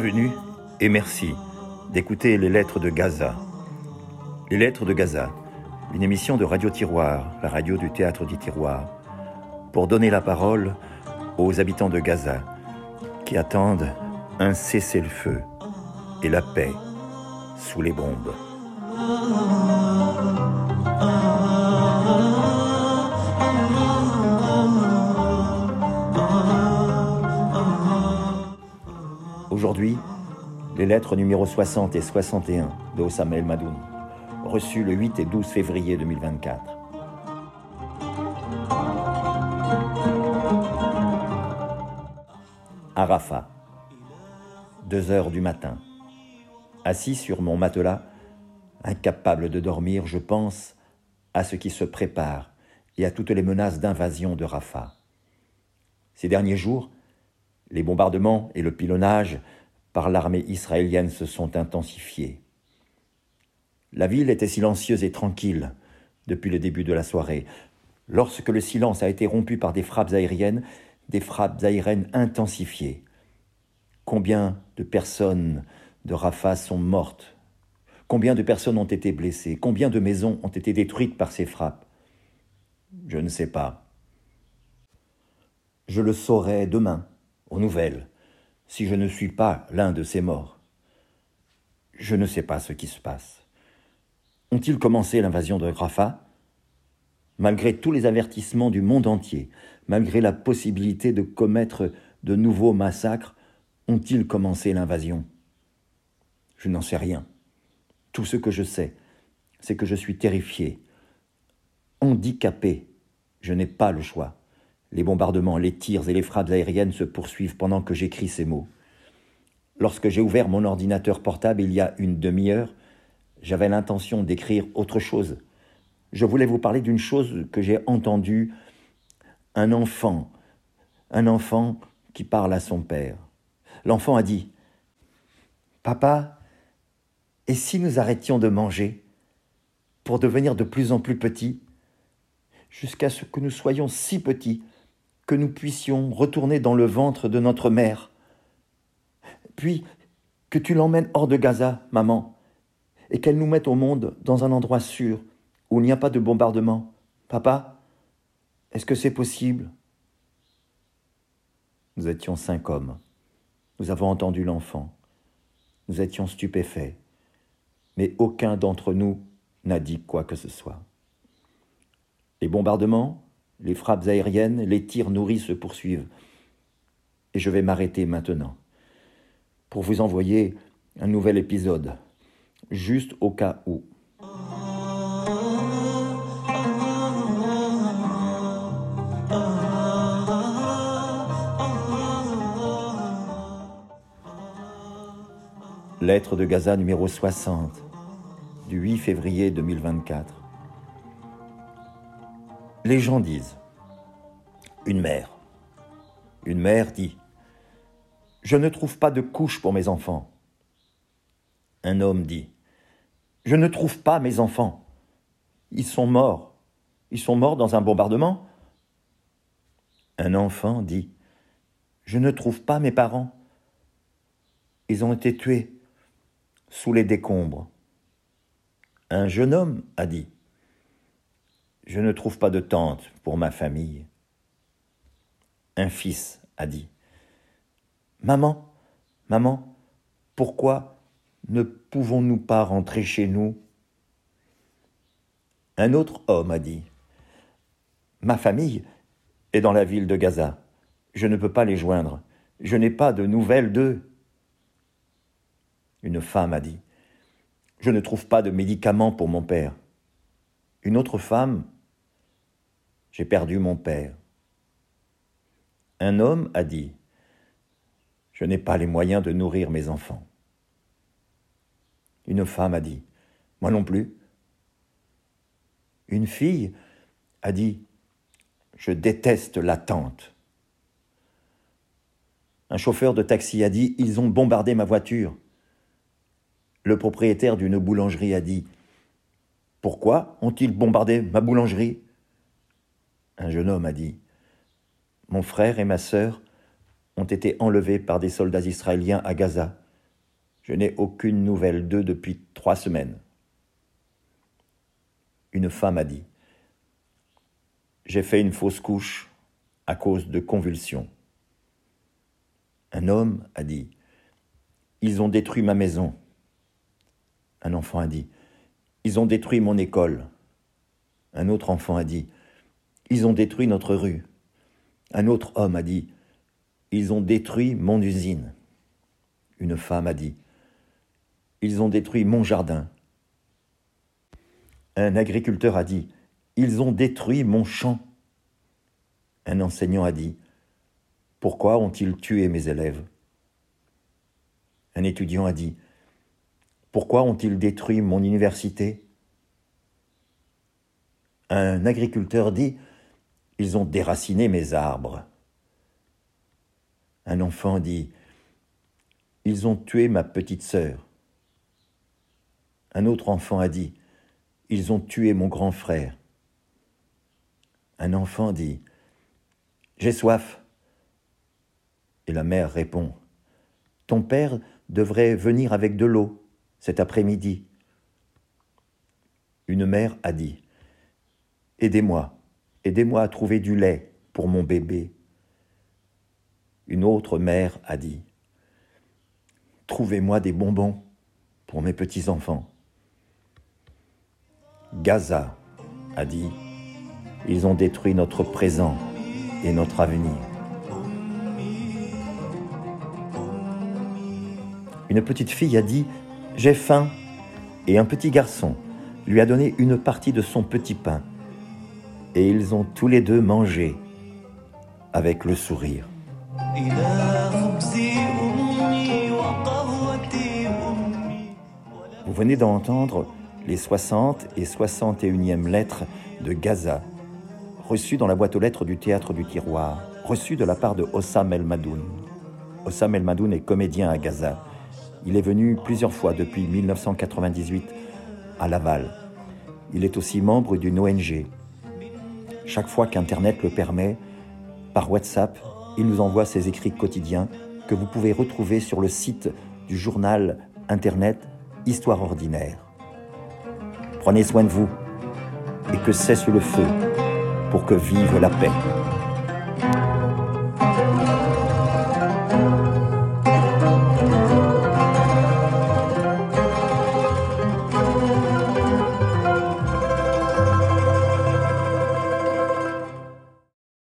Bienvenue et merci d'écouter les lettres de Gaza. Les lettres de Gaza, une émission de Radio Tiroir, la radio du théâtre du Tiroir, pour donner la parole aux habitants de Gaza qui attendent un cessez-le-feu et la paix sous les bombes. Aujourd'hui, les lettres numéro 60 et 61 de Osama El Madoun, reçues le 8 et 12 février 2024. Arafat, 2 heures du matin. Assis sur mon matelas, incapable de dormir, je pense à ce qui se prépare et à toutes les menaces d'invasion de Rafah. Ces derniers jours, les bombardements et le pilonnage par l'armée israélienne se sont intensifiés. La ville était silencieuse et tranquille depuis le début de la soirée. Lorsque le silence a été rompu par des frappes aériennes, des frappes aériennes intensifiées. Combien de personnes de Rafah sont mortes? Combien de personnes ont été blessées? Combien de maisons ont été détruites par ces frappes? Je ne sais pas. Je le saurai demain aux nouvelles, si je ne suis pas l'un de ces morts. Je ne sais pas ce qui se passe. Ont-ils commencé l'invasion de Rafah? Malgré tous les avertissements du monde entier, malgré la possibilité de commettre de nouveaux massacres, ont-ils commencé l'invasion? Je n'en sais rien. Tout ce que je sais, c'est que je suis terrifié, handicapé. Je n'ai pas le choix. Les bombardements, les tirs et les frappes aériennes se poursuivent pendant que j'écris ces mots. Lorsque j'ai ouvert mon ordinateur portable il y a une demi-heure, j'avais l'intention d'écrire autre chose. Je voulais vous parler d'une chose que j'ai entendue. Un enfant, un enfant qui parle à son père. L'enfant a dit Papa, et si nous arrêtions de manger pour devenir de plus en plus petits, jusqu'à ce que nous soyons si petits que nous puissions retourner dans le ventre de notre mère. Puis que tu l'emmènes hors de Gaza, maman, et qu'elle nous mette au monde dans un endroit sûr, où il n'y a pas de bombardement. Papa, est-ce que c'est possible? Nous étions cinq hommes. Nous avons entendu l'enfant. Nous étions stupéfaits. Mais aucun d'entre nous n'a dit quoi que ce soit. Les bombardements, les frappes aériennes, les tirs nourris se poursuivent. Et je vais m'arrêter maintenant pour vous envoyer un nouvel épisode, juste au cas où. Lettre de Gaza numéro 60 du 8 février 2024. Les gens disent Une mère. Une mère dit Je ne trouve pas de couche pour mes enfants. Un homme dit Je ne trouve pas mes enfants. Ils sont morts. Ils sont morts dans un bombardement. Un enfant dit Je ne trouve pas mes parents. Ils ont été tués sous les décombres. Un jeune homme a dit je ne trouve pas de tante pour ma famille. Un fils a dit Maman, maman, pourquoi ne pouvons-nous pas rentrer chez nous? Un autre homme a dit Ma famille est dans la ville de Gaza. Je ne peux pas les joindre. Je n'ai pas de nouvelles d'eux. Une femme a dit Je ne trouve pas de médicaments pour mon père. Une autre femme j'ai perdu mon père. Un homme a dit, je n'ai pas les moyens de nourrir mes enfants. Une femme a dit, moi non plus. Une fille a dit, je déteste l'attente. Un chauffeur de taxi a dit, ils ont bombardé ma voiture. Le propriétaire d'une boulangerie a dit, pourquoi ont-ils bombardé ma boulangerie? Un jeune homme a dit Mon frère et ma sœur ont été enlevés par des soldats israéliens à Gaza. Je n'ai aucune nouvelle d'eux depuis trois semaines. Une femme a dit J'ai fait une fausse couche à cause de convulsions. Un homme a dit Ils ont détruit ma maison. Un enfant a dit Ils ont détruit mon école. Un autre enfant a dit Ils ont détruit notre rue. Un autre homme a dit Ils ont détruit mon usine. Une femme a dit Ils ont détruit mon jardin. Un agriculteur a dit Ils ont détruit mon champ. Un enseignant a dit Pourquoi ont-ils tué mes élèves? Un étudiant a dit Pourquoi ont-ils détruit mon université? Un agriculteur dit Ils ont déraciné mes arbres. Un enfant dit Ils ont tué ma petite sœur. Un autre enfant a dit Ils ont tué mon grand frère. Un enfant dit J'ai soif. Et la mère répond Ton père devrait venir avec de l'eau cet après-midi. Une mère a dit Aidez-moi, aidez-moi à trouver du lait pour mon bébé. Une autre mère a dit Trouvez-moi des bonbons pour mes petits-enfants. Gaza a dit Ils ont détruit notre présent et notre avenir. Une petite fille a dit J'ai faim. Et un petit garçon lui a donné une partie de son petit pain. Et ils ont tous les deux mangé avec le sourire. Vous venez d'entendre les 60 et 61e lettres de Gaza, reçues dans la boîte aux lettres du théâtre du tiroir, reçues de la part de Hossam El Madoun. Hossam El Madoun est comédien à Gaza. Il est venu plusieurs fois depuis 1998 à Laval. Il est aussi membre d'une ONG. Chaque fois qu'Internet le permet, par WhatsApp, il nous envoie ses écrits quotidiens que vous pouvez retrouver sur le site du journal Internet Histoire ordinaire. Prenez soin de vous et que cesse le feu pour que vive la paix.